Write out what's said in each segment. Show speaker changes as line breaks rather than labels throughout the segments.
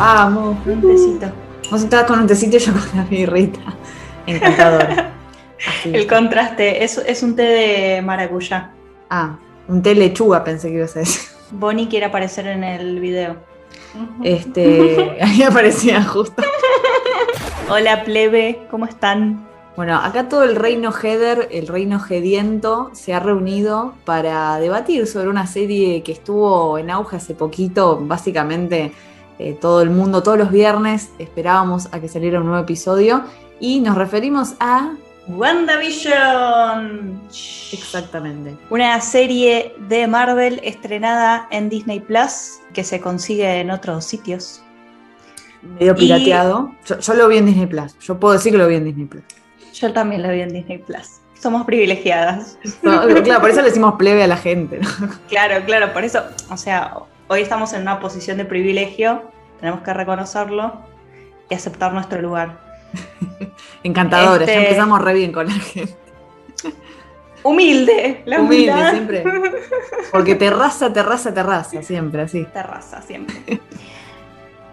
Vamos.
Un tecito.
Vos estabas con un tecito y yo con la birrita. Encantador.
El contraste, es, es un té de maracuyá.
Ah, un té lechuga pensé que ibas a decir.
Bonnie quiere aparecer en el video.
Este, ahí aparecía justo.
Hola plebe, ¿cómo están?
Bueno, acá todo el reino Heather, el reino Gediento, se ha reunido para debatir sobre una serie que estuvo en auge hace poquito. Básicamente, eh, todo el mundo, todos los viernes, esperábamos a que saliera un nuevo episodio. Y nos referimos a.
WandaVision.
Exactamente.
Una serie de Marvel estrenada en Disney Plus que se consigue en otros sitios.
Medio pirateado. Yo, yo lo vi en Disney Plus. Yo puedo decir que lo vi en Disney Plus.
Yo también la vi en Disney Plus. Somos privilegiadas.
No, claro, por eso le decimos plebe a la gente. ¿no?
Claro, claro, por eso, o sea, hoy estamos en una posición de privilegio, tenemos que reconocerlo y aceptar nuestro lugar.
Encantadora, ya
Este-
empezamos re bien con la gente.
Humilde, la
Humilde
humildad.
siempre. Porque terraza, terraza, terraza, siempre así.
Terraza siempre.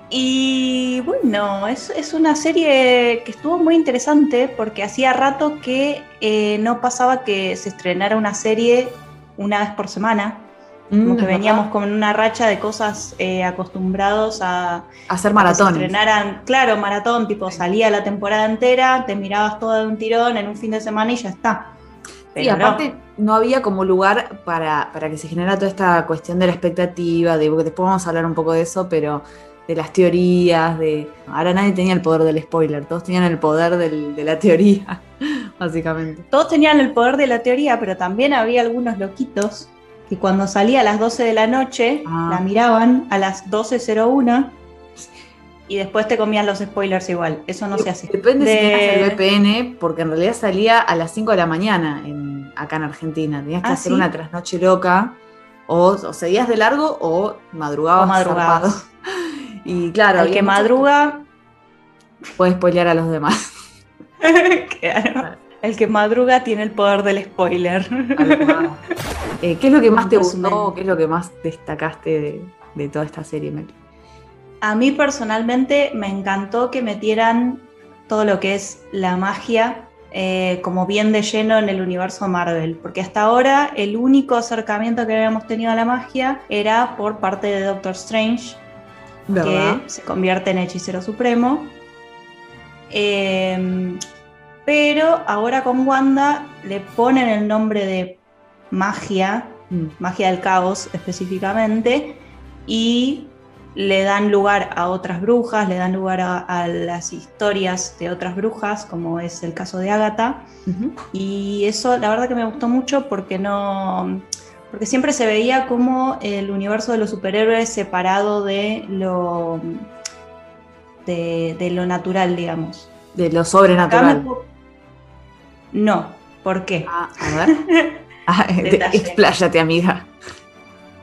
Y bueno, es, es una serie que estuvo muy interesante porque hacía rato que eh, no pasaba que se estrenara una serie una vez por semana. Como
Mm,
que
es
veníamos
verdad.
con una racha de cosas eh, acostumbrados a,
hacer
que se
maratones.
estrenaran, claro, maratón, tipo salía la temporada entera, te mirabas todo de un tirón en un fin de semana y ya está. Pero
aparte no. había como lugar para, para que se generara toda esta cuestión de la expectativa, de, porque después vamos a hablar un poco de eso, pero de las teorías, de... Ahora nadie tenía el poder del spoiler, todos tenían el poder del- de la teoría, básicamente.
Todos tenían el poder de la teoría, pero también había algunos loquitos que cuando salía a las 12 de la noche,
Ah.
la miraban a las 12.01 y después te comían los spoilers igual. Eso no se hace.
Depende si tenías el VPN, porque en realidad salía a las 5 de la mañana en, acá en Argentina. Tenías que
Ah,
hacer
¿sí?
una trasnoche loca, o, o seguías de largo o madrugabas.
O madrugabas.
Y claro, había
que madruga,
puede spoilear a los demás.
claro, el que madruga tiene el poder del spoiler.
Eh, ¿Qué es lo que más te gustó? ¿Qué es lo que más destacaste de, de toda esta serie, Mel?
A mí personalmente me encantó que metieran todo lo que es la magia eh, como bien de lleno en el universo Marvel, porque hasta ahora el único acercamiento que habíamos tenido a la magia era por parte de Doctor Strange,
¿Verdad?
que se convierte en hechicero supremo. Eh, pero ahora con Wanda le ponen el nombre de magia
Mm.
magia del caos específicamente, y le dan lugar a otras brujas, le dan lugar a, a las historias de otras brujas, como es el caso de Agatha, y eso la verdad que me gustó mucho porque no... Porque siempre se veía como el universo de los superhéroes separado de lo, de, de lo natural, digamos.
De lo
Acá me
sobrenatural.
No, ¿por qué?
Ah, a ver. Ah, expláyate, amiga.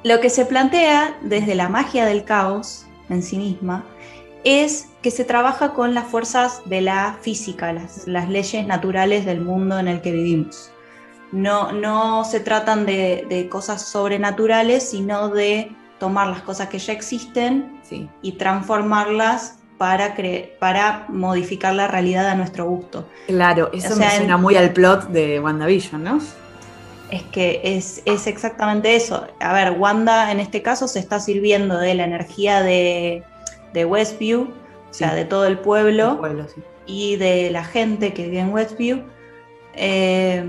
Lo que se plantea desde la magia del caos en sí misma es que se trabaja con las fuerzas de la física, las, las leyes naturales del mundo en el que vivimos. No, no se tratan de, de cosas sobrenaturales, sino de tomar las cosas que ya existen
Sí.
y transformarlas para, cre- para modificar la realidad a nuestro gusto.
Claro, eso
O sea,
me suena
en-
muy al plot de WandaVision, ¿no?
Es que es, es exactamente eso. A ver, Wanda en este caso se está sirviendo de la energía de, de Westview, o sea, de todo el pueblo
El pueblo, sí.
y de la gente que vive en Westview, eh,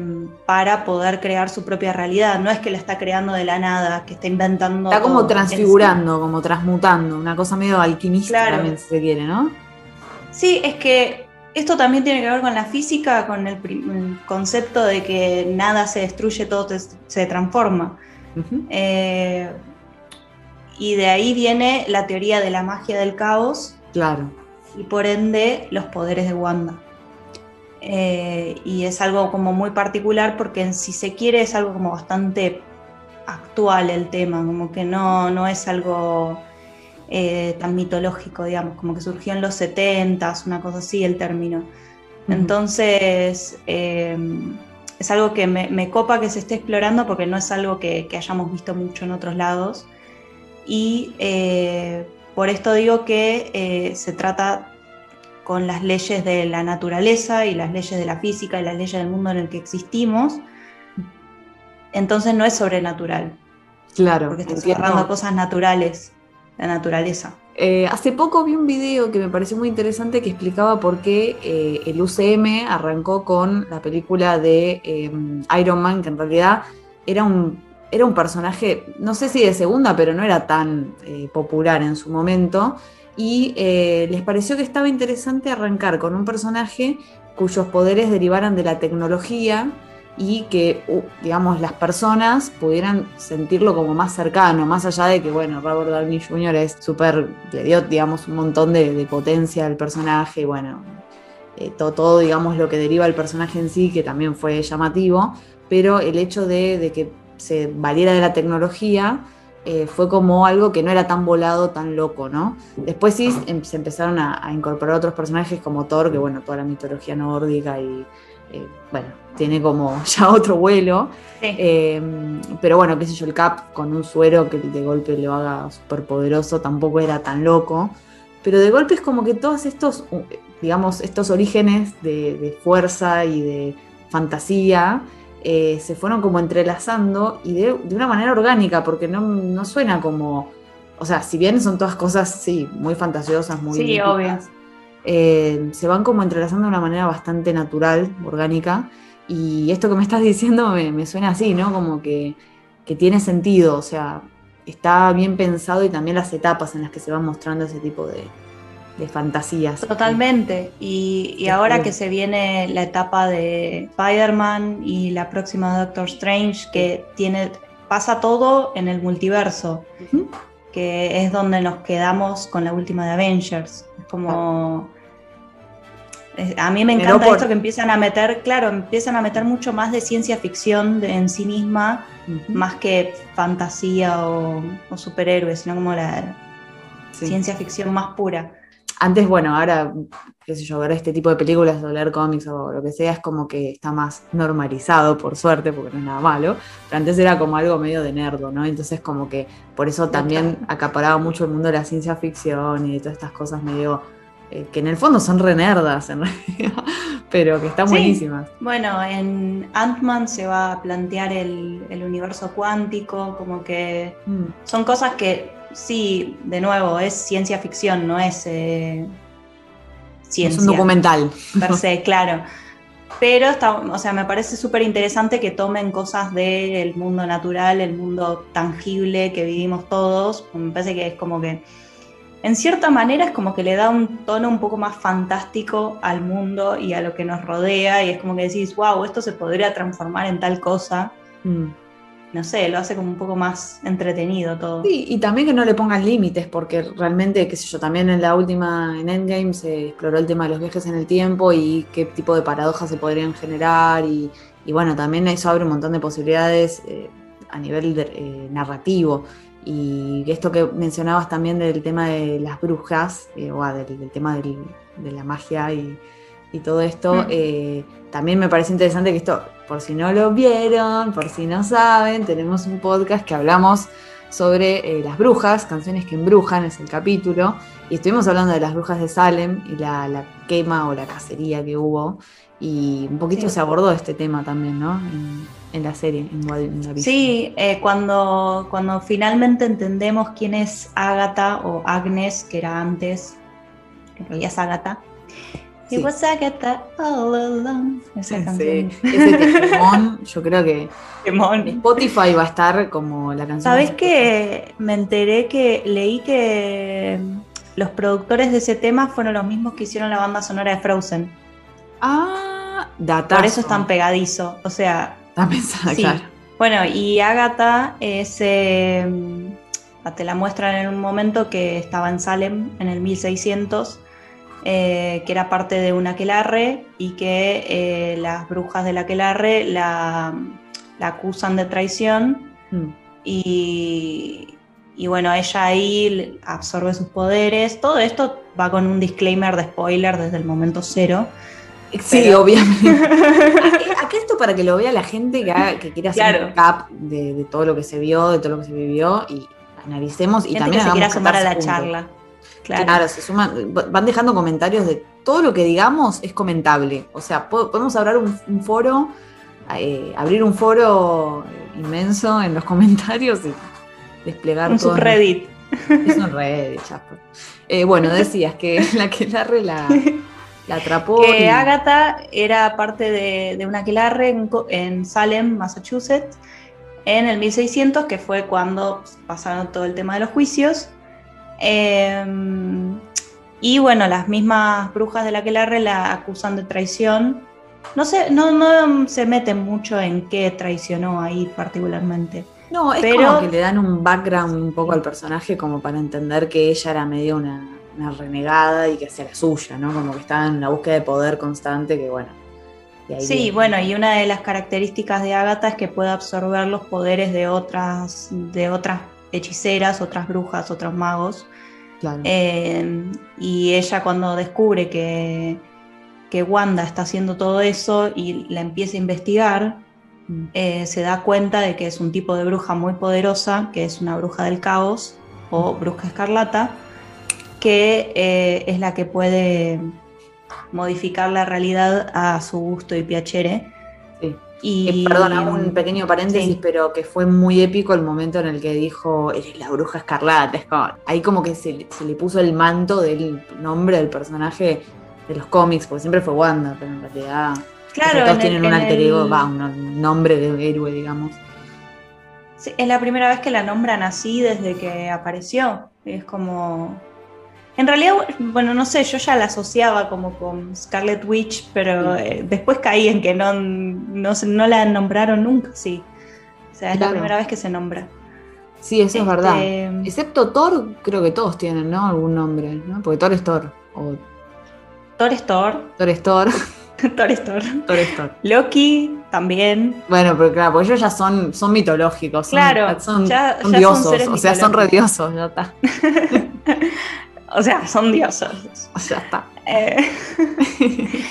para poder crear su propia realidad. No es que la está creando de la nada, que está inventando.
Está como transfigurando, como transmutando, una cosa medio alquimista
Claro.
también, si se quiere, ¿no?
Sí, es que esto también tiene que ver con la física, con el, concepto de que nada se destruye, todo te- se transforma. Eh, y de ahí viene la teoría de la magia del caos
Claro.
y por ende los poderes de Wanda. Eh, y es algo como muy particular porque en si se quiere es algo como bastante actual el tema, como que no, no es algo eh, tan mitológico, digamos, como que surgió en los 70s, una cosa así el término. Entonces, eh, es algo que me, me copa que se esté explorando porque no es algo que, que hayamos visto mucho en otros lados. Y por esto digo que se trata con las leyes de la naturaleza y las leyes de la física y las leyes del mundo en el que existimos. Entonces no es sobrenatural.
Claro.
Porque está cerrando cosas naturales, la naturaleza.
Eh, hace poco vi un video que me pareció muy interesante que explicaba por qué eh, el UCM arrancó con la película de Iron Man, que en realidad era un era un personaje, no sé si de segunda, pero no era tan eh, popular en su momento. Y eh, les pareció que estaba interesante arrancar con un personaje cuyos poderes derivaran de la tecnología y que, digamos, las personas pudieran sentirlo como más cercano, más allá de que, bueno, Robert Downey Jr. es súper, le dio, digamos, un montón de, potencia al personaje, y bueno, eh, todo, todo, digamos, lo que deriva el personaje en sí, que también fue llamativo, pero el hecho de, de que se valiera de la tecnología, eh, fue como algo que no era tan volado, tan loco, ¿no? Después sí em, se empezaron a, incorporar otros personajes como Thor, que bueno, toda la mitología nórdica y eh, bueno, tiene como ya otro vuelo. Em, pero bueno, qué sé yo, el Cap con un suero que de golpe lo haga súper poderoso tampoco era tan loco. Pero de golpe es como que todos estos, digamos, estos orígenes de fuerza y de fantasía eh, se fueron como entrelazando y de, una manera orgánica, porque no, suena como, o sea, si bien son todas cosas, sí, muy fantasiosas, muy...
Sí, obvias,
eh, se van como entrelazando de una manera bastante natural, orgánica, y esto que me estás diciendo me, suena así, ¿no? Como que, que tiene sentido, o sea, está bien pensado y también las etapas en las que se van mostrando ese tipo de, de fantasías.
Totalmente. Y, ahora que se viene la etapa de Spider-Man y la próxima Doctor Strange, que tiene, pasa todo en el multiverso, que es donde nos quedamos con la última de Avengers. Es como. A mí me encanta esto que empiezan a meter, claro, empiezan a meter mucho más de ciencia ficción en sí misma, más que fantasía o, superhéroes, sino como la ciencia ficción más pura
antes, bueno, ahora, qué sé yo, ver este tipo de películas o leer cómics o lo que sea es como que está más normalizado, por suerte, porque no es nada malo. Pero antes era como algo medio de nerdo, ¿no? Entonces, como que por eso también acaparaba mucho el mundo de la ciencia ficción y de todas estas cosas medio. Eh, que en el fondo son re nerdas, en realidad, pero que están buenísimas.
Bueno, en Ant-Man se va a plantear el, universo cuántico, como que mm. son cosas que sí, de nuevo, es ciencia ficción, no es ciencia. Eh, es
un documental.
Per se, claro. Pero está, o sea, me parece súper interesante que tomen cosas del mundo natural, el mundo tangible que vivimos todos. Me parece que es como que, en cierta manera, es como que le da un tono un poco más fantástico al mundo y a lo que nos rodea. Y es como que decís, wow, esto se podría transformar en tal cosa. Mm no sé, lo hace como un poco más entretenido todo.
Sí, y también que no le pongan límites, porque realmente, qué sé yo, también en la última, en Endgame, se exploró el tema de los viajes en el tiempo y qué tipo de paradojas se podrían generar, y, bueno, también eso abre un montón de posibilidades eh, a nivel eh, narrativo. Y esto que mencionabas también del tema de las brujas, eh, o del, tema de la magia y, todo esto, mm. también me parece interesante que esto por si no lo vieron, por si no saben, tenemos un podcast que hablamos sobre eh, las brujas, canciones que embrujan, es el capítulo, y estuvimos hablando de las brujas de Salem y la, quema o la cacería que hubo, y un poquito se abordó este tema también, ¿no? En, la serie, en,
Sí, eh, cuando, cuando finalmente entendemos quién es Agatha o Agnes, que era antes, que en realidad es Agatha, It was Agatha all alone. Esa canción.
Ese temón, yo creo que Spotify va a estar como la canción.
¿Sabes que Me enteré que leí que los productores de ese tema fueron los mismos que hicieron la banda sonora de Frozen.
Ah, data.
Por eso es tan pegadizo. O sea.
Está pensada, claro.
Bueno, y Agatha es. Eh, te la muestran en un momento que estaba en Salem en el 1600 eh, que era parte de un aquelarre y que eh, las brujas del aquelarre la, la acusan de traición mm. y, y, bueno, ella ahí absorbe sus poderes. Todo esto va con un disclaimer de spoiler desde el momento cero.
Sí, obviamente. Aquí esto para que lo vea la gente que, que quiera hacer un recap de, todo lo que se vio, de todo lo que se vivió y analicemos y también
que se quiera sumar a la charla.
Claro. se suman, van dejando comentarios de todo lo que digamos es comentable. O sea, podemos hablar un, foro, eh, abrir un foro inmenso en los comentarios y desplegar
un subreddit.
Es un Reddit, chapo. Eh, bueno, decías que la que la, la atrapó.
Que Agatha era parte de, de una aquelarre en, en Salem, Massachusetts, en el 1600, que fue cuando pasaron todo el tema de los juicios. Em, y bueno, las mismas brujas de la Aquelarre la acusan de traición. No sé, no, no se meten mucho en qué traicionó ahí particularmente.
No, es como que le dan un background un poco al personaje como para entender que ella era medio una, renegada y que hacía la suya, ¿no? Como que estaba en una búsqueda de poder constante que bueno.
Sí, bueno, y una de las características de Agatha es que puede absorber los poderes de otras, de otras hechiceras, otras brujas, otros magos. Eh, y ella cuando descubre que, que, Wanda está haciendo todo eso y la empieza a investigar, mm. eh, se da cuenta de que es un tipo de bruja muy poderosa, que es una bruja del caos o mm. bruja escarlata, que eh, es la que puede modificar la realidad a su gusto y piacere.
Y, perdona, un pequeño paréntesis, pero que fue muy épico el momento en el que dijo, eres la bruja escarlata. ahí como que se, le puso el manto del nombre del personaje de los cómics, porque siempre fue Wanda, pero en realidad
claro,
todos tienen un alter ego, va, un, nombre de héroe, digamos.
es la primera vez que la nombran así desde que apareció. Es como en realidad, bueno, no sé, yo ya la asociaba como con Scarlet Witch, pero eh, después caí en que no, no, la nombraron nunca, sí. O sea, es la primera vez que se nombra.
Sí, eso es verdad. Este, Excepto Thor, creo que todos tienen, ¿no? Algún nombre, ¿no? Porque Thor es Thor.
Thor es Thor.
Thor es Thor.
Thor es Thor.
Thor es Thor.
Loki también.
Bueno, pero claro, porque ellos ya son, son mitológicos.
claro,
son, diosos. o sea, son rediosos, ya está.
O sea, son diosos.
O sea, está.
Eh,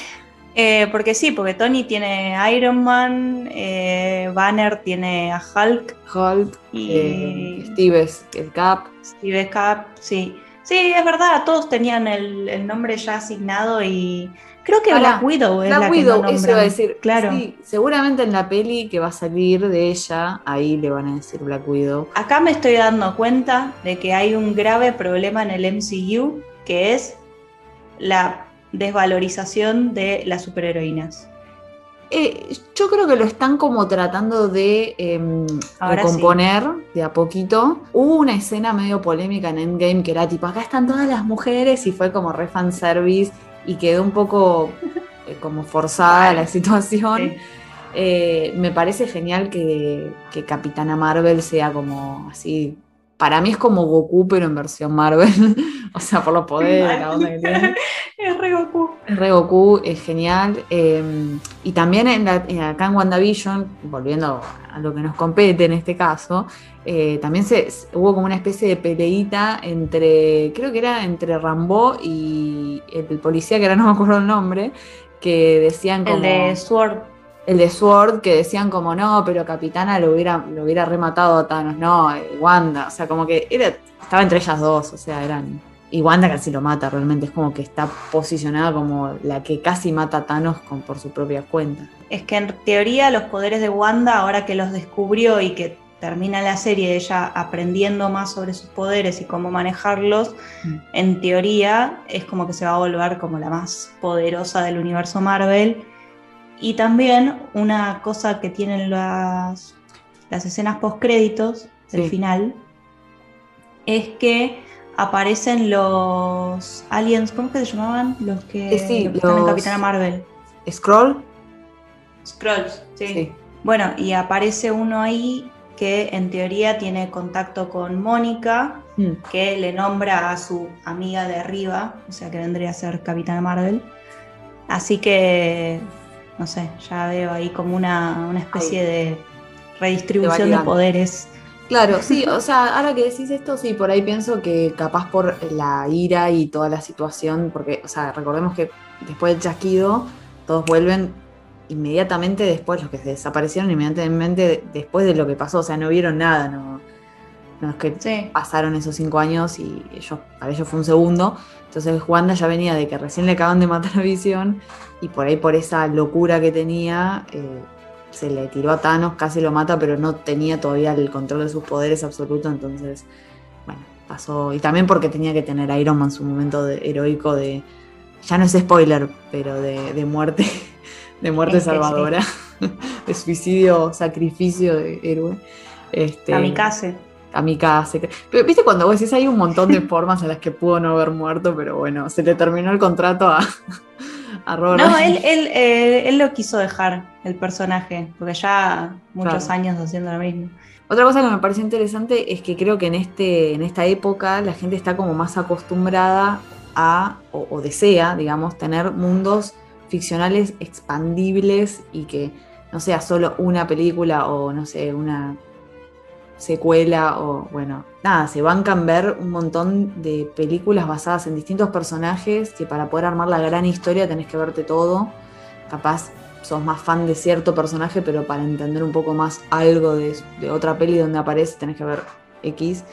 eh, porque sí, porque Tony tiene Iron Man, eh, Banner tiene a Hulk.
Hulk. Y Steve el Cap.
Steve Cap, sí. Sí, es verdad, todos tenían el nombre ya asignado y Creo que Black Widow es la Widow, que no eso
iba a decir. Claro. Sí, seguramente en la peli que va a salir de ella, ahí le van a decir Black Widow.
Acá me estoy dando cuenta de que hay un grave problema en el MCU, que es la desvalorización de las superheroínas.
Eh, yo creo que lo están como tratando de eh, recomponer de a poquito. Hubo una escena medio polémica en Endgame que era tipo, acá están todas las mujeres y fue como re fanservice y quedó un poco eh, como forzada la situación. Eh, me parece genial que, Capitana Marvel sea como así. Para mí es como Goku, pero en versión Marvel. o sea, por los poderes, la onda que tiene.
Es re Goku.
Es re Goku, es genial. Em, y también en acá en WandaVision, volviendo a lo que nos compete en este caso, eh, también se, hubo como una especie de peleita entre, creo que era entre Rambo y el, policía, que ahora no me acuerdo el nombre, que decían como...
El de Sword.
El de Sword, que decían como, no, pero Capitana lo hubiera, lo hubiera rematado a Thanos, no, eh, Wanda, o sea, como que era, estaba entre ellas dos, o sea, eran... Y Wanda casi lo mata, realmente es como que está posicionada como la que casi mata a Thanos con, por su propia cuenta.
Es que en teoría los poderes de Wanda, ahora que los descubrió y que termina la serie ella aprendiendo más sobre sus poderes y cómo manejarlos, mm. en teoría es como que se va a volver como la más poderosa del universo Marvel. Y también una cosa que tienen las, las escenas post créditos del final es que aparecen los aliens, ¿cómo que se llamaban? Los que,
sí,
están en Capitana Marvel.
Scroll.
Scrolls, sí. Bueno, y aparece uno ahí que en teoría tiene contacto con Mónica, mm. que le nombra a su amiga de arriba, o sea que vendría a ser Capitana Marvel. Así que, no sé, ya veo ahí como una, especie de redistribución de, poderes.
Claro, sí, o sea, ahora que decís esto, sí, por ahí pienso que capaz por la ira y toda la situación, porque, o sea, recordemos que después del chasquido, todos vuelven inmediatamente después, los que se desaparecieron inmediatamente después de lo que pasó, o sea, no vieron nada, no, no es que pasaron esos cinco años y ellos, para ellos fue un segundo. Entonces Wanda ya venía de que recién le acaban de matar a Visión y por ahí por esa locura que tenía eh, se le tiró a Thanos, casi lo mata, pero no tenía todavía el control de sus poderes absoluto, entonces, bueno, pasó. Y también porque tenía que tener a Iron Man su momento heroico de, ya no es spoiler, pero de, muerte, de muerte salvadora, de suicidio, sacrificio de héroe. Este,
Kamikaze.
Kamikaze. Pero viste cuando vos decís hay un montón de formas en las que pudo no haber muerto, pero bueno, se le terminó el contrato a,
no, él, eh, él, lo quiso dejar, el personaje, porque ya muchos años haciendo lo mismo.
Otra cosa que me parece interesante es que creo que en, este, en esta época la gente está como más acostumbrada a, o desea, digamos, tener mundos ficcionales expandibles y que no sea solo una película o, no sé, una secuela o, bueno, nada, se bancan ver un montón de películas basadas en distintos personajes que para poder armar la gran historia tenés que verte todo. Capaz sos más fan de cierto personaje, pero para entender un poco más algo de, otra peli donde aparece tenés que ver X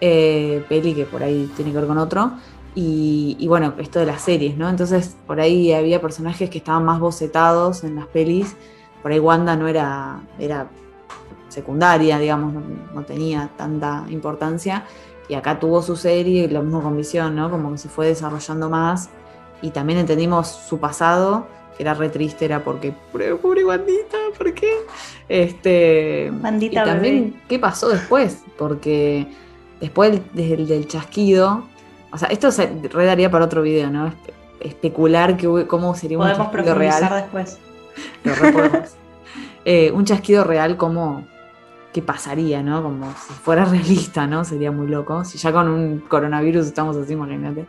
eh, peli que por ahí tiene que ver con otro. Y, y, bueno, esto de las series, ¿no? Entonces por ahí había personajes que estaban más bocetados en las pelis. Por ahí Wanda no era, era secundaria, digamos, no, tenía tanta importancia. Y acá tuvo su serie, lo mismo con Visión, ¿no? Como que se fue desarrollando más. Y también entendimos su pasado, que era re triste, era porque, pobre, Bandita, ¿por qué? Este,
Bandita
y también, ¿qué pasó después? Porque después del, del chasquido, o sea, esto se redaría para otro video, ¿no? Especular que, cómo sería
un chasquido real. después.
Lo eh, un chasquido real, como qué pasaría, ¿no? Como si fuera realista, ¿no? Sería muy loco. Si ya con un coronavirus estamos así, imagínate.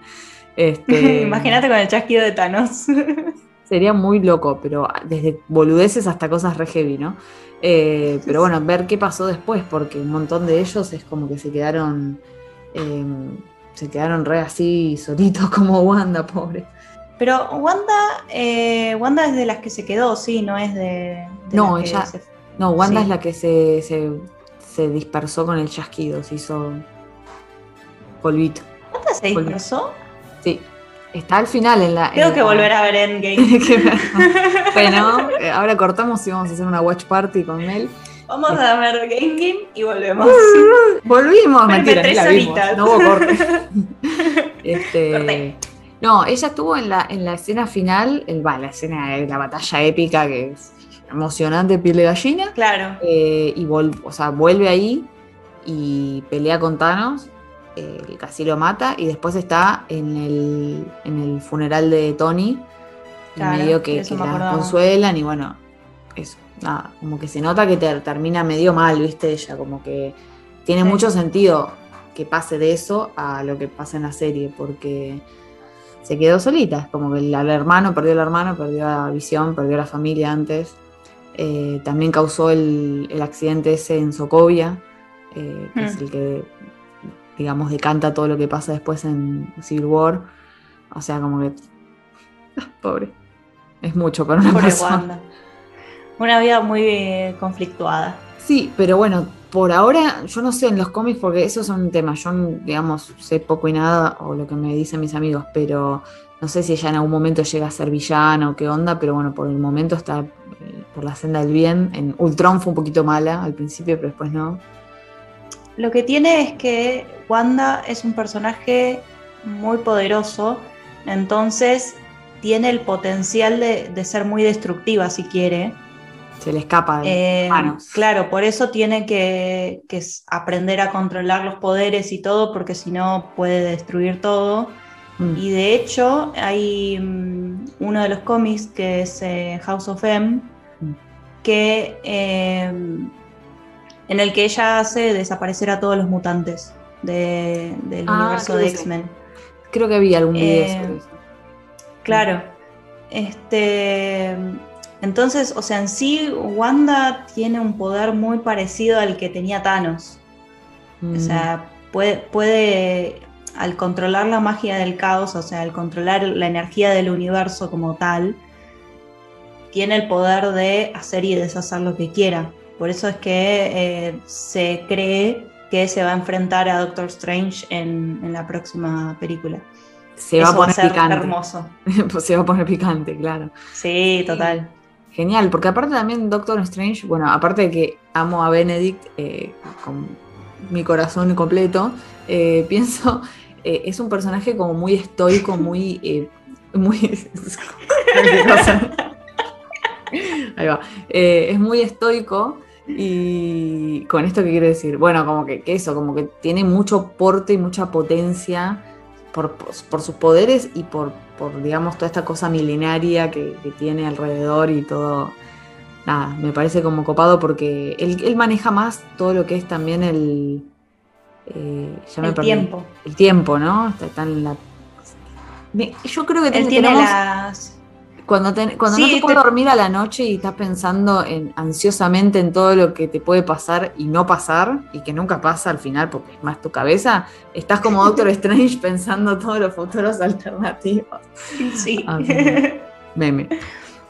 Este, imagínate con el chasquido de Thanos.
sería muy loco, pero desde boludeces hasta cosas re heavy, ¿no? Eh, pero bueno, ver qué pasó después, porque un montón de ellos es como que se quedaron. Em, se quedaron re así solitos como Wanda, pobre.
Pero Wanda, eh, Wanda es de las que se quedó, sí, no es de.
no, ella. No, Wanda es la que se, se, dispersó con el chasquido, se hizo polvito.
¿Wanda se dispersó?
Sí. Está al final en la.
Tengo que volver a ver Endgame.
bueno, eh, ahora cortamos y vamos a hacer una watch party con Mel.
Vamos a ver Game y volvemos.
Volvimos, mentira, tres. No hubo corte. este, No, ella estuvo en la, en la escena final, el, la escena de la batalla épica que es emocionante piel de gallina.
Claro.
Eh, y o sea, vuelve ahí y pelea con Thanos, eh, casi lo mata, y después está en el, en el funeral de Tony, medio que, la consuelan, y bueno, eso, nada, como que se nota que termina medio mal, viste, ella, como que tiene mucho sentido que pase de eso a lo que pasa en la serie, porque se quedó solita, como que el, el hermano perdió al hermano, perdió la visión, perdió la familia antes, eh, también causó el, accidente ese en Sokovia, eh, que es mm. el que, digamos, decanta todo lo que pasa después en Civil War. O sea, como que. Pobre. Es mucho para una Pobre persona.
Una vida muy eh, conflictuada.
Sí, pero bueno, por ahora, yo no sé en los cómics, porque eso es un tema. Yo, digamos, sé poco y nada, o lo que me dicen mis amigos, pero no sé si ella en algún momento llega a ser villana o qué onda, pero bueno, por el momento está por la senda del bien. En Ultron fue un poquito mala al principio, pero después no.
Lo que tiene es que Wanda es un personaje muy poderoso, entonces tiene el potencial de, ser muy destructiva si quiere.
Se le escapa de
eh, manos. Claro, por eso tiene que, que aprender a controlar los poderes y todo, porque si no puede destruir todo Mm. Y de hecho, hay mm, uno de los cómics que es eh, House of M. que, em, en el que ella hace desaparecer a todos los mutantes del ah, universo de X-Men.
Creo que vi algún video sobre
em, Claro. Este. Entonces, o sea, en sí, Wanda tiene un poder muy parecido al que tenía Thanos. O sea, puede, puede al controlar la magia del caos, o sea, al controlar la energía del universo como tal, tiene el poder de hacer y deshacer lo que quiera. Por eso es que eh, se cree que se va a enfrentar a Doctor Strange en, en la próxima película.
Se va a poner
ser
picante.
hermoso.
Pues se va a poner picante, claro.
Sí, total.
Genial, porque aparte también Doctor Strange, bueno, aparte de que amo a Benedict eh, con mi corazón completo, eh, pienso, eh, es un personaje como muy estoico, muy... muy Ahí va. Eh, es muy estoico y con esto qué quiero decir, bueno, como que, que eso, como que tiene mucho porte y mucha potencia por, por- por sus poderes y por, por, digamos, toda esta cosa milenaria que, que tiene alrededor y todo. Nada, me parece como copado porque él, él maneja más todo lo que es también el. eh, ya me
El
perdí.
tiempo.
El tiempo, ¿no? Está, está en la. Yo creo que
Él tiene
tenemos-
las.
Cuando, te- cuando no
Sí,
te puedes
te-
dormir a la noche y estás pensando en, ansiosamente en todo lo que te puede pasar y no pasar, y que nunca pasa al final porque es más tu cabeza, estás como Doctor Strange pensando todos los futuros alternativos.
Sí.
Ah, Meme.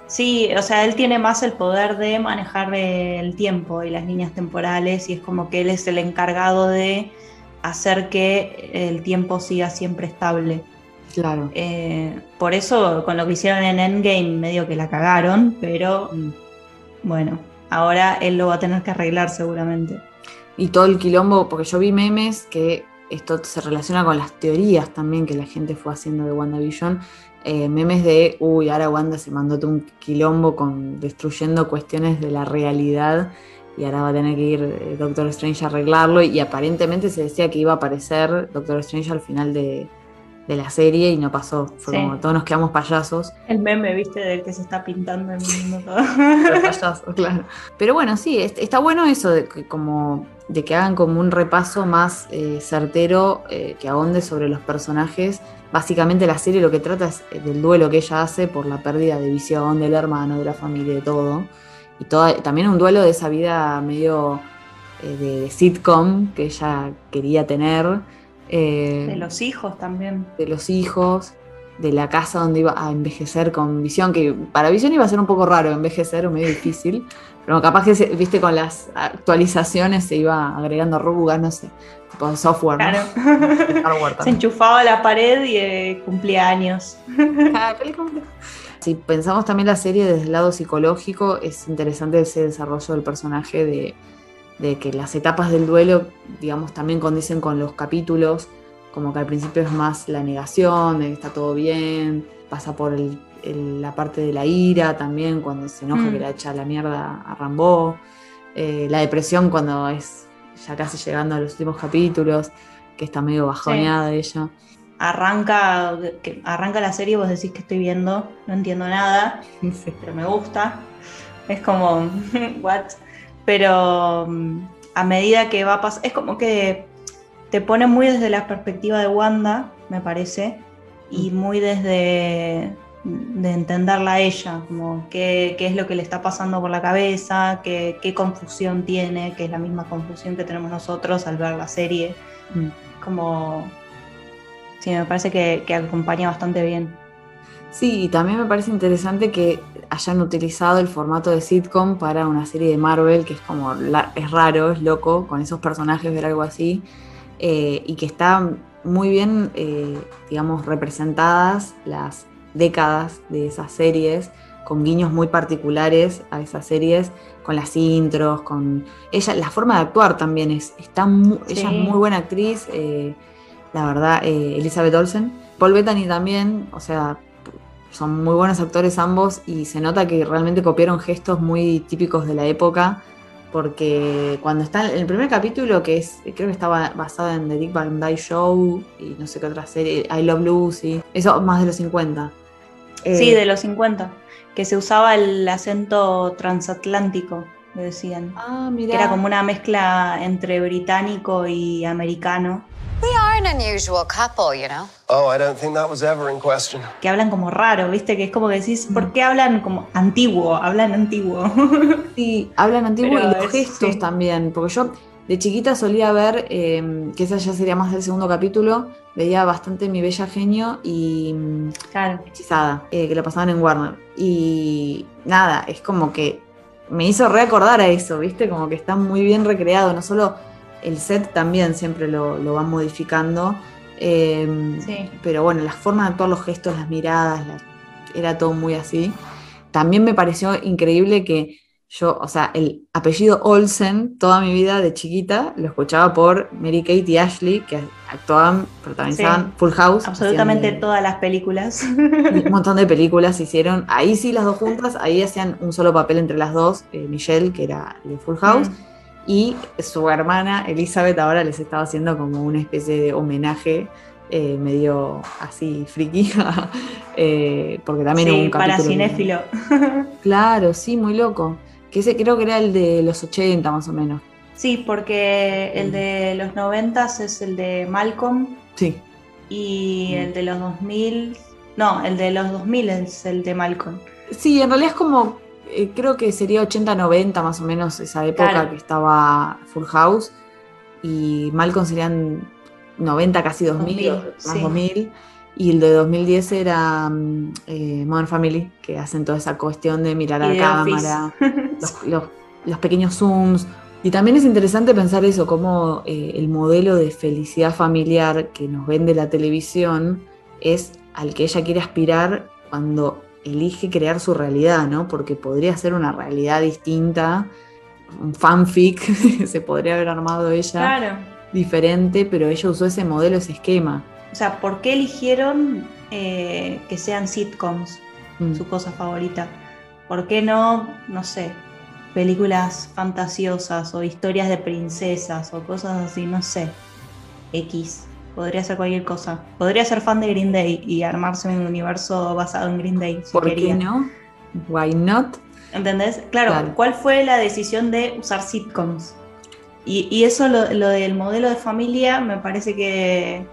Sí, o sea, él tiene más el poder de manejar el tiempo y las líneas temporales y es como que él es el encargado de hacer que el tiempo siga siempre estable.
Claro.
Eh, por eso con lo que hicieron en Endgame medio que la cagaron, pero
Mm.
bueno, ahora él lo va a tener que arreglar seguramente.
Y todo el quilombo, porque yo vi memes que esto se relaciona con las teorías también que la gente fue haciendo de WandaVision. eh, memes de, uy, ahora Wanda se mandó todo un quilombo con destruyendo cuestiones de la realidad y ahora va a tener que ir eh, Doctor Strange a arreglarlo. Y aparentemente se decía que iba a aparecer Doctor Strange al final de, de la serie y no pasó. Fue
Sí.
como todos nos quedamos payasos.
El meme, viste, del que se está pintando el mundo todo.
Payaso, claro. Pero bueno, sí, es- está bueno eso de que, como, de que hagan como un repaso más eh, certero eh, que ahonde sobre los personajes. Básicamente la serie lo que trata es eh, del duelo que ella hace por la pérdida de visión del hermano, de la familia, de todo. Y toda, también un duelo de esa vida medio eh, de, de sitcom que ella quería tener. Eh,
De los hijos también.
de los hijos, de la casa donde iba a envejecer con visión, que para visión iba a ser un poco raro envejecer o medio difícil, pero capaz que, se- viste, con las actualizaciones se iba agregando arrugas, no sé, tipo de software, ¿no?
Claro.
Hardware
Se enchufaba a la pared y eh, cumplía años.
Si pensamos también la serie desde el lado psicológico, es interesante ese desarrollo del personaje de, de que las etapas del duelo, digamos, también condicen con los capítulos, como que al principio es más la negación, de que está todo bien, pasa por el- el- la parte de la ira también, cuando se enoja
Mm.
que la echa la mierda a Rambo, eh, la depresión cuando es ya casi llegando a los últimos capítulos, que está medio bajoneada ella.
Arranca, que arranca la serie y vos decís que estoy viendo, no entiendo nada,
Sí.
pero me gusta. Es como, what? Pero mm, a medida que va pasando, es como que te pone muy desde la perspectiva de Wanda, me parece, y muy desde de entenderla a ella, como qué, qué es lo que le está pasando por la cabeza, qué, qué confusión tiene, que es la misma confusión que tenemos nosotros al ver la serie.
Mm.
Como, sí, me parece que, que acompaña bastante bien.
Sí, y también me parece interesante que hayan utilizado el formato de sitcom para una serie de Marvel, que es como, la- es raro, es loco, con esos personajes ver algo así, eh, y que está muy bien, eh, digamos, representadas las décadas de esas series, con guiños muy particulares a esas series, con las intros, con ella, la forma de actuar también es, está mu- ella es muy buena actriz, eh, la verdad, eh, Elizabeth Olsen, Paul Bettany también, o sea, son muy buenos actores ambos y se nota que realmente copiaron gestos muy típicos de la época porque cuando está en el primer capítulo que es creo que estaba basado en The Dick Van Dyke Show y no sé qué otra serie I Love Lucy eso más de los 50 Eh,
Sí, de los 50, que se usaba el acento transatlántico, le decían.
ah
Que
mira
era como una mezcla entre británico y americano,
We are an unusual couple, you know.
Oh, I don't think that was ever in question.
que hablan como raro, ¿viste? Que es como que decís, ¿por qué hablan como antiguo? Hablan antiguo.
Sí, hablan antiguo
Pero
y los
es-
gestos
sí.
también, porque yo de chiquita solía ver, eh, que esa ya sería más del segundo capítulo, veía bastante Mi Bella Genio y mm,
claro.
Hechizada, eh, que la pasaban en Warner. Y nada, es como que me hizo recordar a eso, ¿viste? Como que está muy bien recreado, no solo El set también siempre lo, lo van modificando. eh,
Sí.
Pero bueno, la forma de actuar, los gestos, las miradas, la- era todo muy así. También me pareció increíble que yo, o sea, el apellido Olsen, toda mi vida de chiquita, lo escuchaba por Mary Kate y Ashley, que actuaban, protagonizaban
Sí.
Full House.
Absolutamente
hacían
todas las películas.
un montón de películas hicieron, ahí sí las dos juntas, ahí hacían un solo papel entre las dos, eh, Michelle, que era de Full House,
Mm.
Y su hermana Elizabeth ahora les estaba haciendo como una especie de homenaje eh, medio así friki, eh, porque también hubo
Sí,
un
para cinéfilo.
Claro, sí, muy loco. Que ese creo que era el de los 80 más o menos.
Sí, porque el de los 90 es el de Malcolm
Sí.
y el de los 2000, no, el de los 2000 es el de Malcolm.
Sí, en realidad es como, eh, creo que sería 80-90 más o menos esa época
Claro.
que estaba Full House y Malcolm serían 90, casi 2000,
2000,
o más
sí.
2000 y el de 2010 era mm, eh, Modern Family, que hacen toda esa cuestión de mirar a la cámara, los, los- los pequeños zooms. Y también es interesante pensar eso, como eh, el modelo de felicidad familiar que nos vende la televisión es al que ella quiere aspirar cuando elige crear su realidad, ¿no? Porque podría ser una realidad distinta, un fanfic, se podría haber armado ella
Claro.
diferente, pero ella usó ese modelo, ese esquema.
O sea, ¿por qué eligieron eh, que sean sitcoms
Mm.
su cosa favorita? ¿Por qué no, no sé, películas fantasiosas o historias de princesas o cosas así? No sé. X. Podría ser cualquier cosa. Podría ser fan de Green Day y armarse un universo basado en Green Day. Si
¿Por
quería.
qué no? Why not?
¿Entendés? Claro,
Claro.
¿cuál fue la decisión de usar sitcoms? Y, y eso, lo, lo del modelo de familia, me parece que,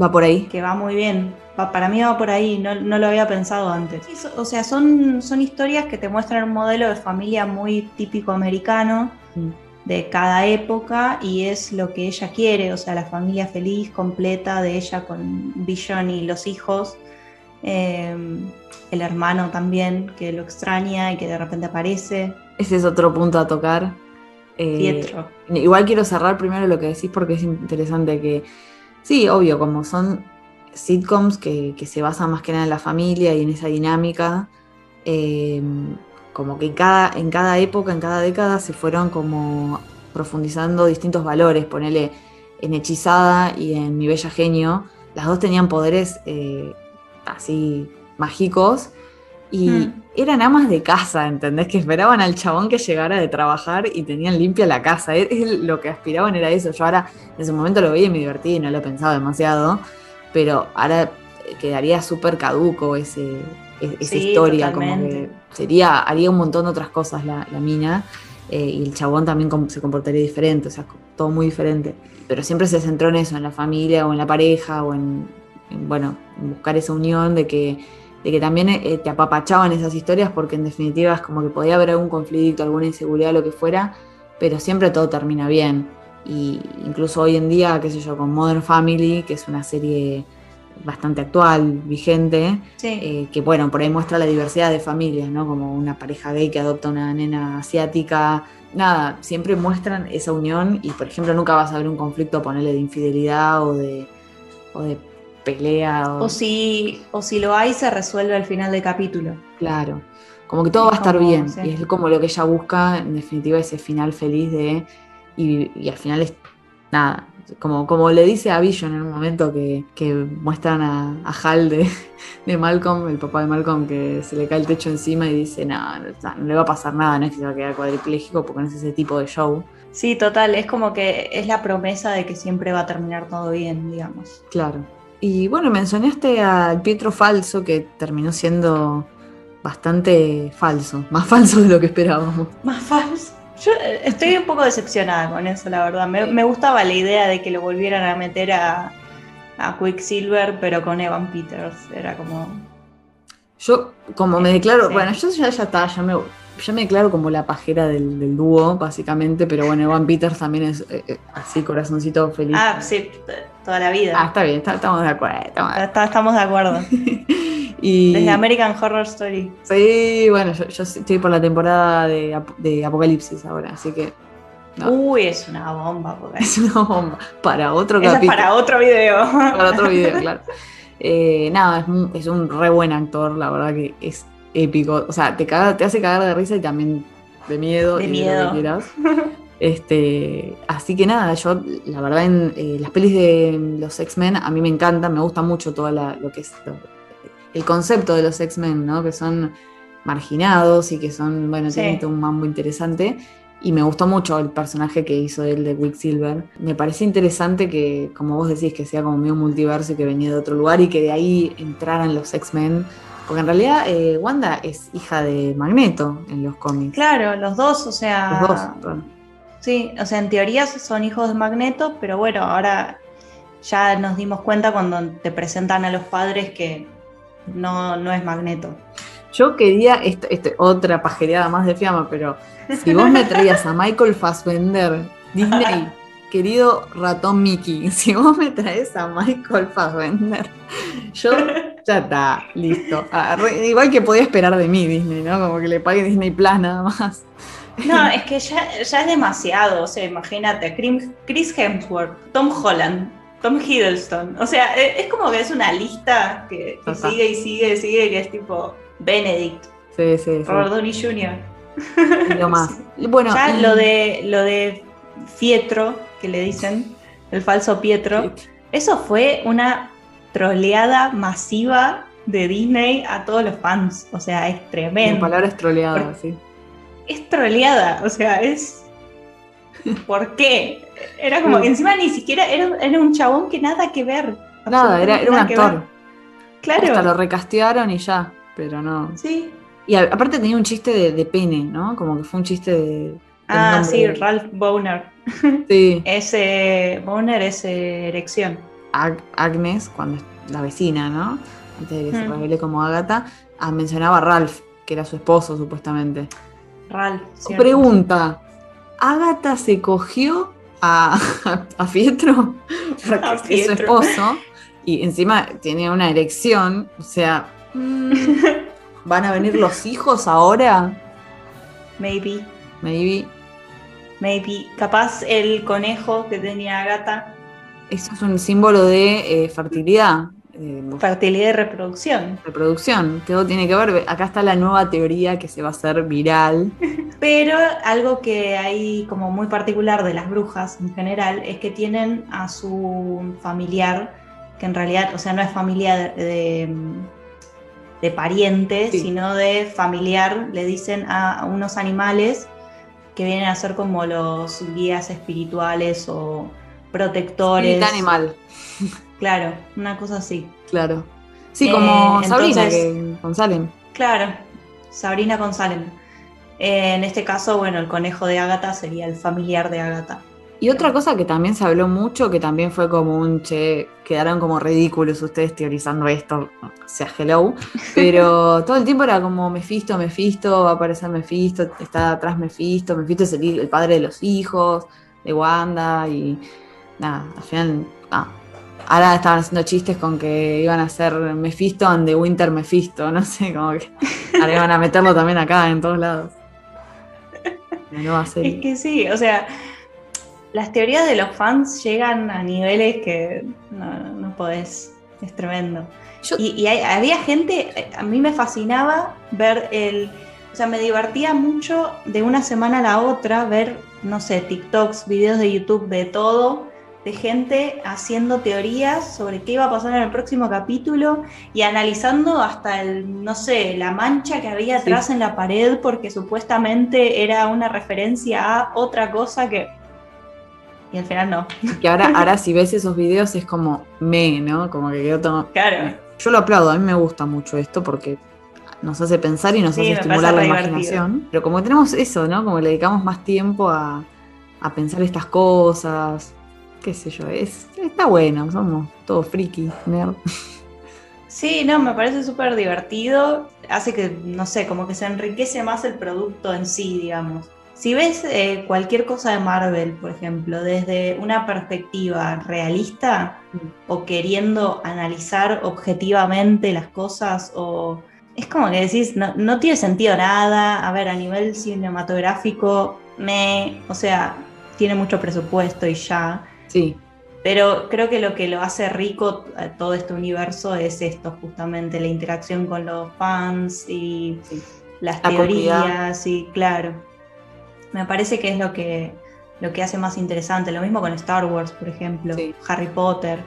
Va por ahí.
que va muy bien. Va- para mí va por ahí, no, no lo había pensado antes. So- o sea, son, son historias que te muestran un modelo de familia muy típico americano
Mm.
De cada época y es lo que ella quiere, o sea, la familia feliz, completa de ella con Vision y los hijos. Eh, el hermano también, que lo extraña y que de repente aparece.
Ese es otro punto a tocar. Eh,
Pietro.
Igual quiero cerrar primero lo que decís porque es interesante que, sí, obvio, como son sitcoms que, que se basan más que nada en la familia y en esa dinámica, eh, como que en cada, en cada época, en cada década se fueron como profundizando distintos valores, ponele en Hechizada y en Mi Bella Genio, las dos tenían poderes eh, así mágicos y
Mm.
eran amas de casa, ¿entendés? Que esperaban al chabón que llegara de trabajar y tenían limpia la casa. Es- es lo que aspiraban era eso. Yo ahora en ese momento lo veía y me divertí y no lo pensaba demasiado, pero ahora eh, quedaría súper caduco ese, e- esa
Sí,
historia, como
totalmente.
que sería, haría un montón de otras cosas la, la mina. eh, y el chabón también se comportaría diferente, o sea, todo muy diferente. Pero siempre se centró en eso, en la familia o en la pareja o en, en, bueno, en buscar esa unión de que, de que también eh, te apapachaban esas historias porque en definitiva es como que podía haber algún conflicto, alguna inseguridad, lo que fuera, pero siempre todo termina bien. Y incluso hoy en día, qué sé yo, con Modern Family, que es una serie bastante actual, vigente,
Sí.
eh, que bueno, por ahí muestra la diversidad de familias, ¿no? Como una pareja gay que adopta una nena asiática. Nada, siempre muestran esa unión y por ejemplo nunca vas a ver un conflicto, ponerle de infidelidad o de, o de pelea. O,
O si, o si lo hay, se resuelve al final del capítulo.
Claro, como que todo va a estar
Como,
bien
sí.
y es como lo que ella busca, en definitiva, ese final feliz de... Y, y al final es nada, como, como le dice a Vision en un momento que, que muestran a, a Hal de, de Malcolm, el papá de Malcolm, que se le cae el techo encima y dice, no, no, no le va a pasar nada, no es que se va a quedar cuadripléjico porque no es ese tipo de show.
Sí, total, es como que es la promesa de que siempre va a terminar todo bien, digamos.
Claro. Y bueno, mencionaste al Pietro falso que terminó siendo bastante falso, más falso de lo que esperábamos.
Más falso. Yo eh, estoy un poco decepcionada con eso, la verdad. Me, me gustaba la idea de que lo volvieran a meter a, a Quicksilver, pero con Evan Peters. Era como.
Yo, como me declaro,
Sí.
bueno, yo ya, ya está, ya me, ya me declaro como la pajera del, del dúo, básicamente, pero bueno, Evan Peters también es eh, eh, así, corazoncito feliz.
Ah, sí, toda la vida.
Ah, está bien, está- estamos de acuerdo. estamos de
Está- estamos de acuerdo.
Y,
Desde American Horror Story.
sí, bueno, yo, yo estoy por la temporada de, Ap- de Apocalipsis ahora, así que No.
Uy, es una bomba. porque-
Es una bomba. Para otro
Esa es
capítulo.
para otro video.
para otro video, claro. Eh, nada, es un, es un re buen actor, la verdad que es épico. O sea, te, caga- te hace cagar de risa y también de miedo.
De
y
miedo.
lo que quieras. Este, así que nada, yo la verdad en eh, las pelis de los X-Men a mí me encantan, me gusta mucho todo lo que es lo- el concepto de los X-Men, ¿no? Que son marginados y que son, bueno,
Sí.
tienen todo un mambo interesante. Y me gustó mucho el personaje que hizo él de Quicksilver. Me parece interesante que, como vos decís, que sea como medio multiverso y que venía de otro lugar y que de ahí entraran los X-Men. Porque en realidad eh, Wanda es hija de Magneto en los cómics.
Claro, los dos, o sea.
Los dos. perdón.
Sí, o sea, en teoría son hijos de Magneto, pero bueno, ahora ya nos dimos cuenta cuando te presentan a los padres que no, no es Magneto.
Yo quería, esto- otra pajereada más de fiamma, pero si vos me traías a Michael Fassbender, Disney, querido ratón Mickey, si vos me traes a Michael Fassbender, yo ya está, listo. Agarré- igual que podía esperar de mí Disney, ¿no? Como que le pague Disney Plus nada más.
No, es que ya, ya es demasiado, o sea, imagínate, Chris Hemsworth, Tom Holland, Tom Hiddleston, o sea, e- es como que es una lista que, sigue y sigue y sigue, que es tipo Benedict,
Sí, sí, sí.
Robert Downey Jr.
Y lo más. Bueno,
ya
y-
lo de lo de Pietro, que le dicen, el falso Pietro, eso fue una troleada masiva de Disney a todos los fans, o sea, es
En
tremendo.
palabras troleadas, sí.
es troleada, o sea, es. ¿Por qué? Era como,
Sí.
encima ni siquiera era, era un chabón que nada que ver.
Nada, era, era un
nada que
actor.
Claro.
Hasta lo recastearon y ya, pero no.
Sí.
Y a- aparte tenía un chiste de, de pene, ¿no? Como que fue un chiste de.
Ah, sí,
de-
Ralph Boner.
Sí,
Ese Boner es erección.
Ag- Agnes, cuando es la vecina, ¿no? Antes de que se
Mm.
revele como Agatha, ah, mencionaba a Ralph, que era su esposo, supuestamente.
Ralph. ¿cierto?
Pregunta: ¿Agatha se cogió a, a Pietro?
A
su esposo. Y encima tiene una erección. O sea, mm, ¿van a venir los hijos ahora?
Maybe,
Maybe.
maybe. Capaz el conejo que tenía Agatha,
Eso es un símbolo de eh, fertilidad, eh,
fertilidad y reproducción.
reproducción. Todo tiene que ver. Acá está la nueva teoría que se va a hacer viral.
Pero algo que hay como muy particular de las brujas en general es que tienen a su familiar, que en realidad, o sea, no es familiar de, de, de pariente,
Sí.
sino de familiar, le dicen a, a unos animales que vienen a ser como los guías espirituales o protectores.
Spirit animal,
Claro, una cosa así.
claro. Sí,
Eh,
como Sabrina
entonces-
Salem.
Claro, Sabrina con Salem. Eh, en este caso, bueno, el conejo de Agatha sería el familiar de Agatha.
Y otra cosa que también se habló mucho, que también fue como un che, quedaron como ridículos ustedes teorizando esto, o sea, hello, pero todo el tiempo era como Mephisto, Mephisto, va a aparecer Mephisto, está atrás Mephisto, Mephisto es el, padre de los hijos, de Wanda, y nada, al final, ah, ahora estaban haciendo chistes con que iban a hacer Mephisto and the Winter Mephisto, no sé, como que ahora iban a meterlo también acá, en todos lados. La nueva serie.
Es que sí, o sea, las teorías de los fans llegan a niveles que no, no podés, es tremendo.
Yo-
Y, y hay- había gente, a mí me fascinaba ver el, o sea, me divertía mucho de una semana a la otra ver, no sé, TikToks, videos de YouTube, de todo, de gente haciendo teorías sobre qué iba a pasar en el próximo capítulo y analizando hasta el, no sé, la mancha que había
Sí.
atrás en la pared porque supuestamente era una referencia a otra cosa que... Y al final no.
Que ahora, ahora si ves esos videos es como me, ¿no? Como que quedó todo.
Claro.
Yo lo aplaudo, a mí me gusta mucho esto porque nos hace pensar y nos
Sí,
hace estimular la imaginación. Pero como tenemos eso, ¿no? Como le dedicamos más tiempo a, a pensar estas cosas, qué sé yo, es, está bueno, somos todos friki, nerd.
Sí, no, me parece súper divertido. Hace que, no sé, como que se enriquece más el producto en sí, digamos. Si ves eh, cualquier cosa de Marvel, por ejemplo, desde una perspectiva realista
Mm.
o queriendo analizar objetivamente las cosas, o es como que decís, no, no tiene sentido nada. A ver, a nivel cinematográfico, me. O sea, tiene mucho presupuesto y ya.
Sí.
Pero creo que lo que lo hace rico a todo este universo es esto, justamente, la interacción con los fans y las
La
teorías, y claro. Me parece que es lo que, lo que hace más interesante. Lo mismo con Star Wars, por ejemplo,
Sí.
Harry Potter.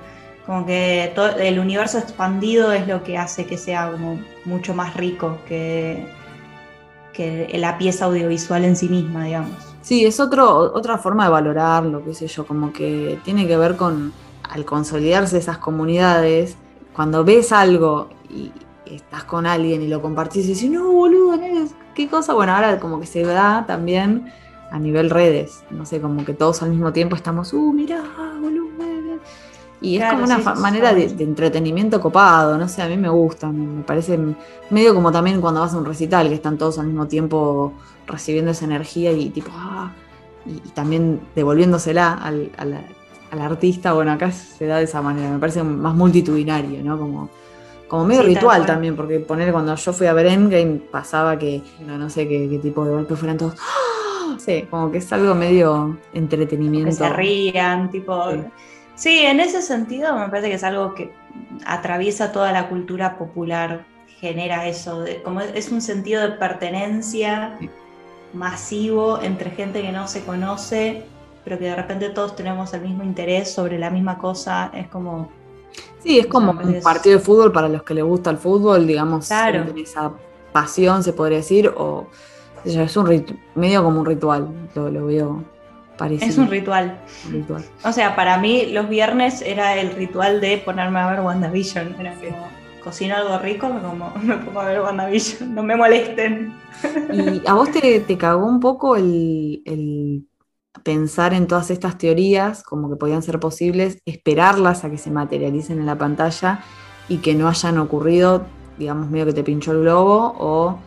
Como que todo el universo expandido es lo que hace que sea como mucho más rico que, que la pieza audiovisual en sí misma, digamos.
Sí, es otro, otra forma de valorarlo, qué sé yo, como que tiene que ver con, al consolidarse esas comunidades, cuando ves algo y estás con alguien y lo compartís y dices, no, boludo, qué cosa, bueno, ahora como que se da también a nivel redes, no sé, como que todos al mismo tiempo estamos, uh, mirá, boludo. Y es como una
sí,
manera de, entretenimiento copado, no sé, a mí me gusta, me parece medio como también cuando vas a un recital, que están todos al mismo tiempo recibiendo esa energía y tipo, ah, y, y también devolviéndosela al, al- al artista, bueno, acá se da de esa manera, me parece más multitudinario, ¿no? Como, como medio
Sí,
ritual también, porque poner cuando yo fui a ver Endgame pasaba que, no, no sé qué, qué tipo de golpes fueran todos, ¡ah! sí, como que es algo medio entretenimiento.
que se rían, tipo.
Sí.
Sí. en ese sentido me parece que es algo que atraviesa toda la cultura popular, genera eso, de- como es un sentido de pertenencia masivo entre gente que no se conoce, pero que de repente todos tenemos el mismo interés sobre la misma cosa, es como,
Sí, es como un partido de fútbol para los que les gusta el fútbol, digamos,
Claro.
esa pasión, se podría decir, o es un medio como un ritual, lo, lo veo parecido.
es un ritual.
un ritual.
O sea, para mí los viernes era el ritual de ponerme a ver WandaVision, era como, cocino algo rico, me, como, me pongo a ver WandaVision, no me molesten.
¿Y a vos te, te cagó un poco el, el pensar en todas estas teorías, como que podían ser posibles, esperarlas a que se materialicen en la pantalla y que no hayan ocurrido, digamos, medio que te pinchó el globo, o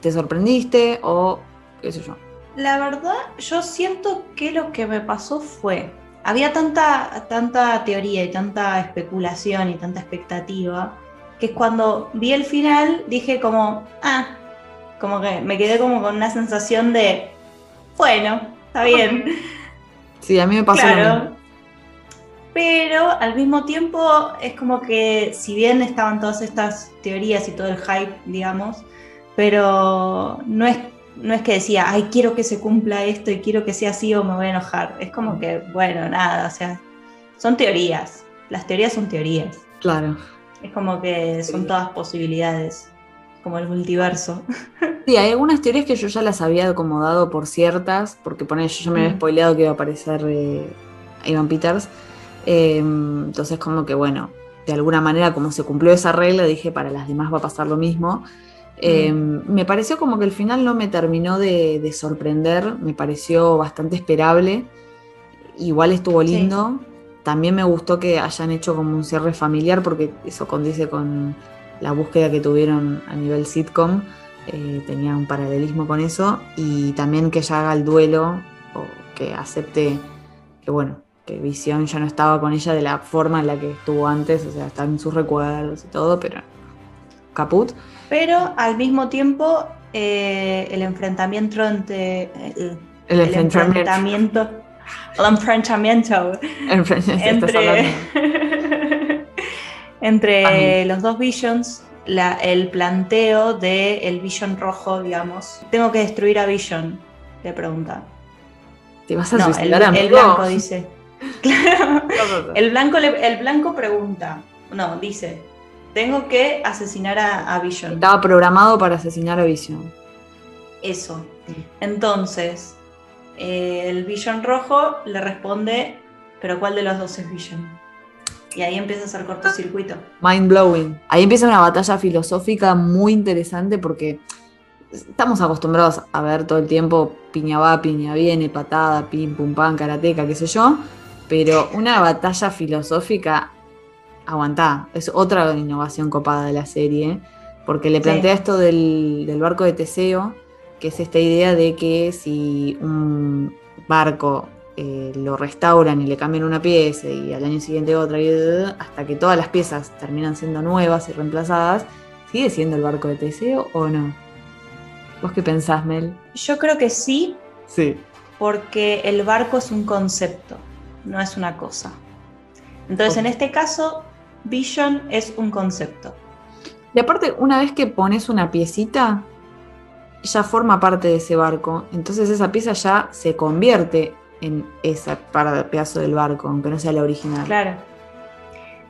te sorprendiste, o qué sé yo?
La verdad, yo siento que lo que me pasó fue, había tanta, tanta teoría y tanta especulación y tanta expectativa, que cuando vi el final dije como, ah, como que me quedé como con una sensación de, bueno, está bien.
Sí, a mí me pasó lo
Claro.
mismo.
Pero al mismo tiempo es como que si bien estaban todas estas teorías y todo el hype, digamos, pero no es, no es que decía, ay, quiero que se cumpla esto y quiero que sea así o me voy a enojar. Es como que, bueno, nada, o sea, son teorías. Las teorías son teorías.
Claro.
Es como que son todas posibilidades, como el multiverso.
Sí, hay algunas teorías que yo ya las había acomodado por ciertas, porque poner, yo ya me había spoileado que iba a aparecer eh, Ivan Peters. Eh, entonces, como que bueno, de alguna manera, como se cumplió esa regla, dije para las demás va a pasar lo mismo. Eh, Me pareció como que el final no me terminó de, de sorprender, me pareció bastante esperable. Igual estuvo
Sí.
lindo. También me gustó que hayan hecho como un cierre familiar, porque eso condice con la búsqueda que tuvieron a nivel sitcom. eh, tenía un paralelismo con eso. Y también que ella haga el duelo, o que acepte que, bueno, que Visión ya no estaba con ella de la forma en la que estuvo antes, o sea, está en sus recuerdos y todo, pero caput.
Pero al mismo tiempo, eh, el enfrentamiento entre... eh,
El,
el
enfrentamiento.
el enfrentamiento entre, entre
Amigo.
los dos Visions, la- el planteo de el Vision rojo, digamos. Tengo que destruir a Vision, le pregunta.
¿Te vas a
No, el,
suicidar,
el
amigo?
blanco dice. Claro. El blanco, le- el blanco pregunta. No, dice. Tengo que asesinar a, a Vision.
Estaba programado para asesinar a Visión.
Eso. Entonces, eh, el Vision rojo le responde, pero ¿cuál de los dos es Vision? Y ahí empieza a hacer cortocircuito.
Mind blowing. Ahí empieza una batalla filosófica muy interesante porque estamos acostumbrados a ver todo el tiempo piña va, piña viene, patada, pim, pum, pam, karateca, qué sé yo. Pero una batalla filosófica, aguantá. Es otra innovación copada de la serie. Porque le
Sí.
plantea esto del, del barco de Teseo, que es esta idea de que si un barco eh, lo restauran y le cambian una pieza y al año siguiente otra, y, hasta que todas las piezas terminan siendo nuevas y reemplazadas, ¿sigue siendo el barco de Teseo o no? ¿Vos qué pensás, Mel?
Yo creo que sí,
Sí.
porque el barco es un concepto, no es una cosa. Entonces, en este caso, Vision es un concepto.
Y aparte, una vez que pones una piecita, ya forma parte de ese barco. Entonces esa pieza ya se convierte en ese pedazo del barco, aunque no sea la original.
Claro.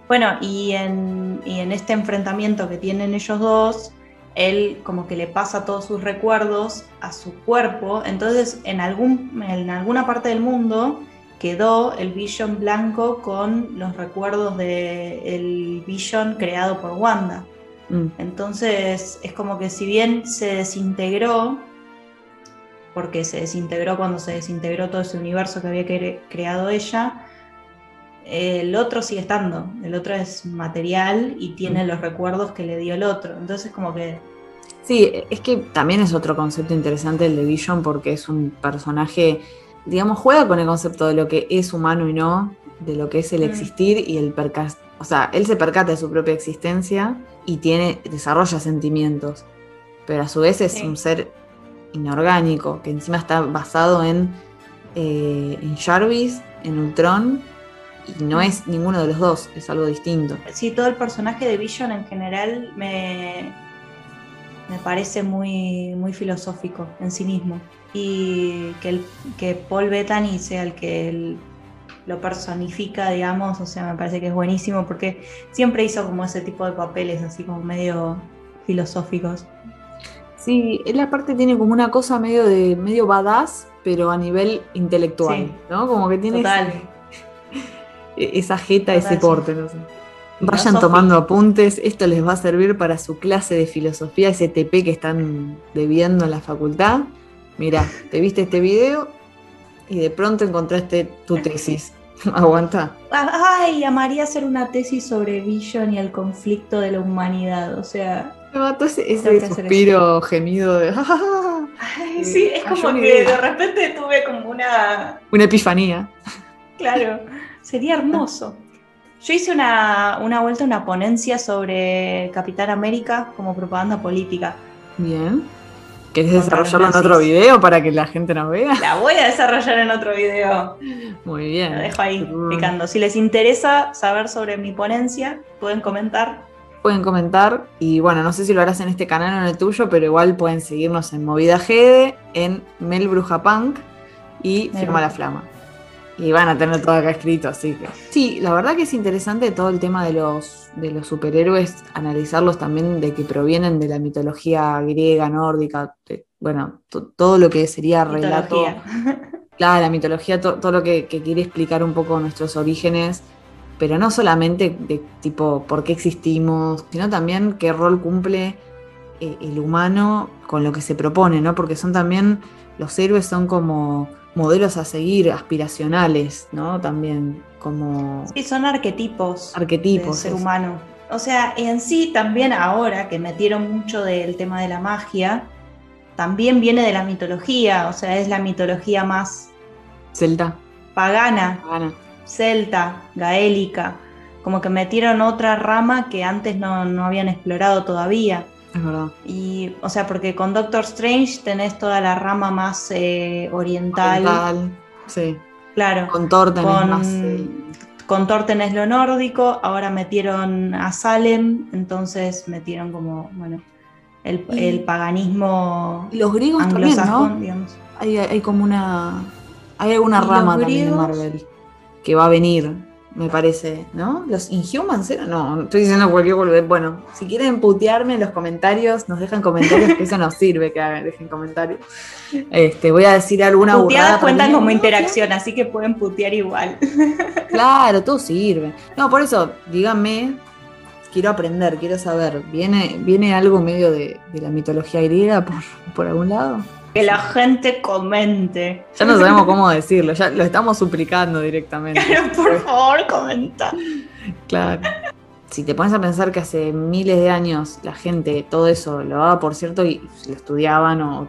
Bueno, y en, y en este enfrentamiento que tienen ellos dos, él como que le pasa todos sus recuerdos a su cuerpo. Entonces, en, algún, en alguna parte del mundo quedó el Vision blanco con los recuerdos del Vision creado por Wanda. Mm. Entonces es como que si bien se desintegró, porque se desintegró cuando se desintegró todo ese universo que había creado ella, el otro sigue estando, el otro es material y tiene mm. los recuerdos que le dio el otro. Entonces como que...
Sí, es que también es otro concepto interesante el de Vision porque es un personaje, digamos, juega con el concepto de lo que es humano y no, de lo que es el mm. existir y el percast o sea, él se percata de su propia existencia y tiene, desarrolla sentimientos, pero a su vez es un ser inorgánico, que encima está basado en, eh, en Jarvis, en Ultron, y no es ninguno de los dos, es algo distinto.
Sí, todo el personaje de Vision en general me, me parece muy, muy filosófico en sí mismo. Y que, el, que Paul Bettany sea el que el, lo personifica, digamos, o sea, me parece que es buenísimo porque siempre hizo como ese tipo de papeles así como medio filosóficos.
Sí, él aparte tiene como una cosa medio de medio badass, pero a nivel intelectual, ¿no? Como que tiene esa jeta, ese porte, no sé. Vayan tomando apuntes, esto les va a servir para su clase de filosofía STP que están debiendo en la facultad. Mira, te viste este video, y de pronto encontraste tu tesis. Aguanta.
Ay, amaría hacer una tesis sobre Vision y el conflicto de la humanidad. O sea.
ese, ese suspiro gemido de.
Ay, sí, es como que de repente tuve como una.
Una epifanía.
Claro, sería hermoso. Yo hice una, una vuelta, una ponencia sobre Capitán América como propaganda política.
Bien. ¿Querés desarrollarlo en otro video para que la gente nos vea?
La voy a desarrollar en otro video.
Muy bien.
Lo dejo ahí picando. Si les interesa saber sobre mi ponencia, pueden comentar.
Pueden comentar y bueno, no sé si lo harás en este canal o en el tuyo, pero igual pueden seguirnos en Movida Gede, en Mel Bruja Punk y Firma la Flama. Y van a tener todo acá escrito, así que. Sí, la verdad que es interesante todo el tema de los, de los superhéroes, analizarlos también de que provienen de la mitología griega, nórdica, bueno, todo lo que sería relato. Claro, la mitología, todo lo que, quiere explicar un poco nuestros orígenes, pero no solamente de tipo por qué existimos, sino también qué rol cumple eh, el humano con lo que se propone, ¿no? Porque son también, los héroes son como modelos a seguir, aspiracionales, ¿no? También como...
Sí, son arquetipos.
Arquetipos.
ser humano. O sea, en sí también ahora que metieron mucho del tema de la magia, también viene de la mitología, o sea, es la mitología más...
Celta.
Pagana. Pagana. Celta, gaélica. Como que metieron otra rama que antes no, no habían explorado todavía.
Es verdad.
Y, o sea, porque con Doctor Strange tenés toda la rama más eh, oriental.
oriental. Sí.
Claro.
Con Thor tenés con, más. Eh,
con Thor tenés lo nórdico, ahora metieron a Salem, entonces metieron como, bueno, el, paganismo.
Los griegos también, ¿no? Digamos. Hay, hay, como una. Hay alguna rama también de Marvel que va a venir me parece, ¿no? Los Inhumans. No, estoy diciendo cualquier boludez. Bueno, si quieren putearme en los comentarios, nos dejan comentarios, que eso nos sirve que dejen comentarios. Este, voy a decir alguna
Puteadas cuentan como interacción, así que pueden putear igual.
Claro, todo sirve. No, por eso, díganme, quiero aprender, quiero saber. ¿Viene, viene algo medio de, la mitología griega por, por algún lado?
Que la gente comente.
Ya no sabemos cómo decirlo, ya lo estamos suplicando directamente.
por favor, comenta.
Claro. Si te pones a pensar que hace miles de años la gente todo eso lo daba por cierto y lo estudiaban o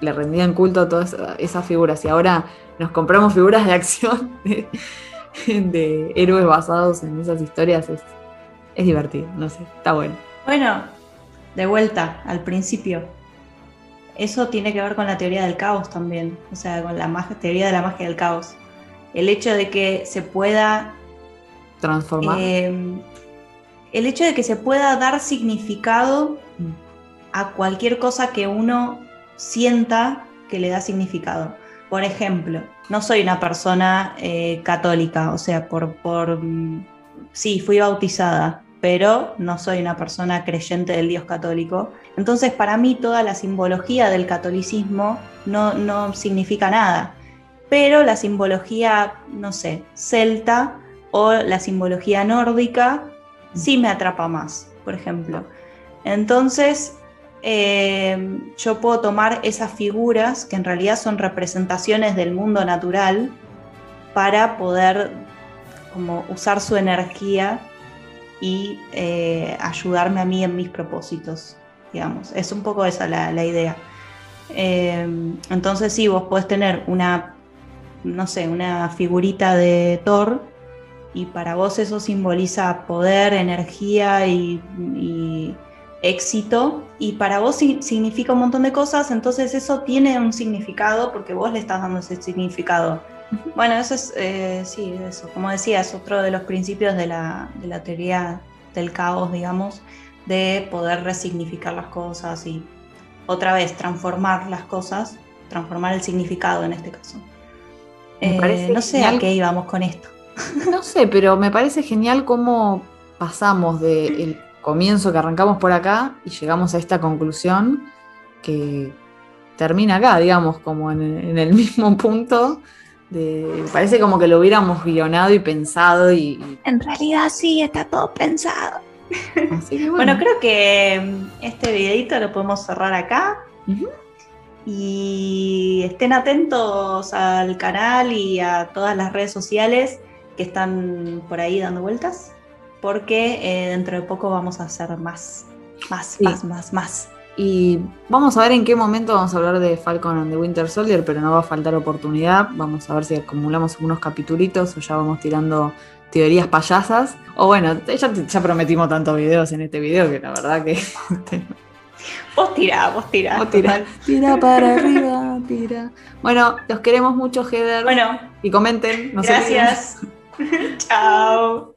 le rendían culto a todas esas figuras y ahora nos compramos figuras de acción de, héroes basados en esas historias, es, es divertido, no sé, está bueno.
Bueno, de vuelta al principio eso tiene que ver con la teoría del caos también, o sea, con la magia- teoría de la magia del caos. El hecho de que se pueda
Transformar.
eh, el hecho de que se pueda dar significado a cualquier cosa que uno sienta que le da significado. Por ejemplo, no soy una persona eh, católica, o sea, por, por mm, sí, fui bautizada, pero no soy una persona creyente del Dios católico. Entonces, para mí, toda la simbología del catolicismo no, no significa nada. Pero la simbología, no sé, celta o la simbología nórdica sí me atrapa más, por ejemplo. Entonces, eh, yo puedo tomar esas figuras, que en realidad son representaciones del mundo natural, para poder como usar su energía y eh, ayudarme a mí en mis propósitos, digamos. Es un poco esa la, idea. Eh, entonces sí, vos podés tener una, no sé, una figurita de Thor y para vos eso simboliza poder, energía y, éxito y para vos si- significa un montón de cosas, entonces eso tiene un significado porque vos le estás dando ese significado. Bueno, eso es, eh, sí, eso, como decía, es otro de los principios de la, de la teoría del caos, digamos, de poder resignificar las cosas y otra vez transformar las cosas, transformar el significado en este caso.
Me
Eh, no sé
genial.
a qué íbamos con esto.
No sé, pero me parece genial cómo pasamos del comienzo que arrancamos por acá y llegamos a esta conclusión que termina acá, digamos, como en, en el mismo punto. De, parece como que lo hubiéramos guionado y pensado y, y-
En realidad sí, está todo pensado.
así que
Bueno, creo que mm, este videito lo podemos cerrar acá. Y estén atentos al canal y a todas las redes sociales que están por ahí dando vueltas, porque eh, dentro de poco vamos a hacer más, más,
Sí.
más, más, más.
Y vamos a ver en qué momento vamos a hablar de Falcon and the Winter Soldier, pero no va a faltar oportunidad. Vamos a ver si acumulamos algunos capitulitos o ya vamos tirando teorías payasas. O bueno, ya, ya prometimos tantos videos en este video que la verdad que
Vos tirá, vos tirá.
Vos
total.
tira para arriba, tira. Bueno, los queremos mucho, Heather.
Bueno,
y comenten. no se olviden.
gracias. Chao.